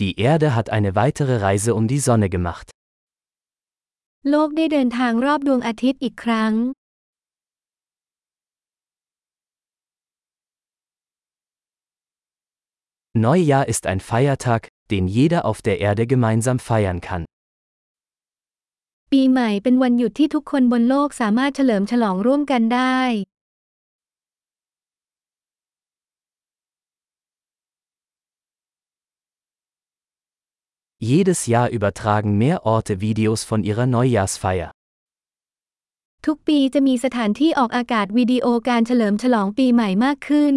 Die Erde hat eine weitere Reise um die Sonne gemacht. Neujahr ist ein Feiertag, den jeder auf der Erde gemeinsam feiern kann. ปีใหม่เป็นวันหยุดที่ทุกคนบนโลกสามารถเฉลิมฉลองร่วมกันได้ Jedes Jahr übertragen mehr Orte Videos von ihrer Neujahrsfeier. ทุกปีจะมีสถานที่ออกอากาศวิดีโอการเฉลิมฉลองปีใหม่มากขึ้น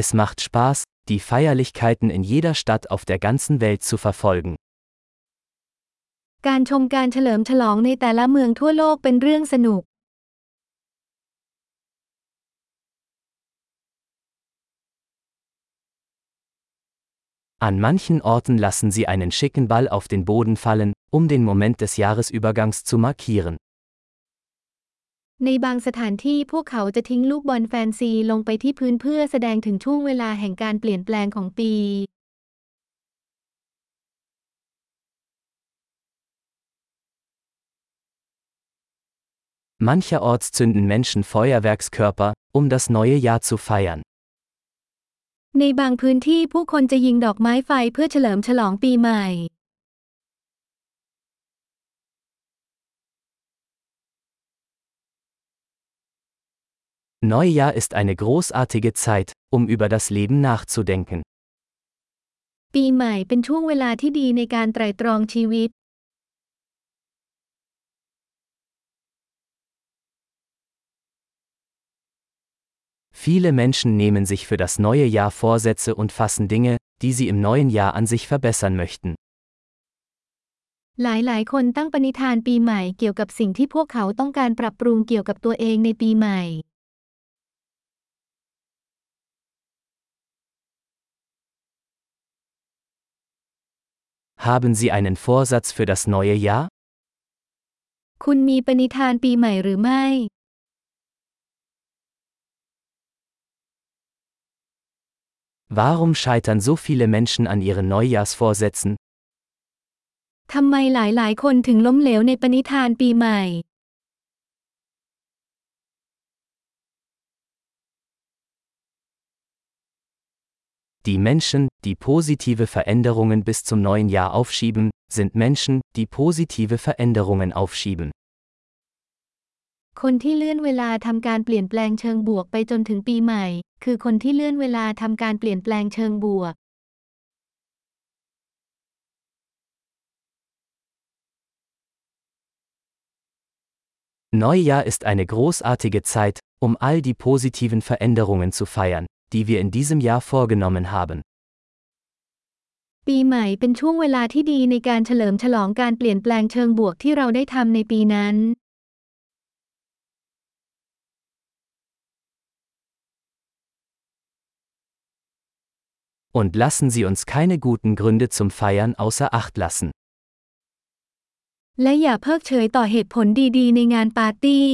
Es macht Spaß, die Feierlichkeiten in jeder Stadt auf der ganzen Welt zu verfolgen. การชมการเฉลิมฉลองในแต่ละเมืองทั่วโลกเป็นเรื่องสนุก An manchen Orten lassen sie einen schicken Ball auf den Boden fallen, um den Moment des Jahresübergangs zu markieren. ในบางสถานที่พวกเขาจะทิ้งลูกบอลแฟนซีลงไปที่พื้นเพื่อแสดงถึงช่วงเวลาแห่งการเปลี่ยนแปลงของปี Mancherorts zünden Menschen Feuerwerkskörper, um das neue Jahr zu feiern. ในบางพื้นที่ผู้คนจะยิงดอกไม้ไฟเพื่อเฉลิมฉลองปีใหม่ Neujahr ist eine großartige Zeit, um über das Leben nachzudenken. ปีใหม่เป็นช่วงเวลาที่ดีในการไตร่ตรองชีวิต Viele Menschen nehmen sich für das neue Jahr Vorsätze und fassen Dinge, die sie im neuen Jahr an sich verbessern möchten. หลายๆ คนตั้งปณิธานปีใหม่เกี่ยวกับสิ่งที่พวกเขาต้องการปรับปรุงเกี่ยวกับตัวเองในปีใหม่ Haben Sie einen Vorsatz für das neue Jahr? คุณมีปณิธานปีใหม่หรือไม่ Warum scheitern so viele Menschen an ihren Neujahrsvorsätzen? ทำไมหลายๆ คนถึงล้มเหลวในปณิธานปีใหม่ Die Menschen, die positive Veränderungen bis zum neuen Jahr aufschieben, sind Menschen, die positive Veränderungen aufschieben. คนที่เลื่อนเวลาทำการเปลี่ยนแปลงเชิงบวกไปจนถึงปีใหม่ คือคนที่เลื่อนเวลาทำการเปลี่ยนแปลงเชิงบวก Neujahr ist eine großartige Zeit, um all die positiven Veränderungen zu feiern, die wir in diesem Jahr vorgenommen haben. ปีใหม่เป็นช่วงเวลาที่ดีในการเฉลิมฉลองการเปลี่ยนแปลงเชิงบวกที่เราได้ทำในปีนั้น Und lassen Sie uns keine guten Gründe zum Feiern außer Acht lassen. และอย่าเพิกเฉยต่อเหตุผลดีๆ ในงานปาร์ตี้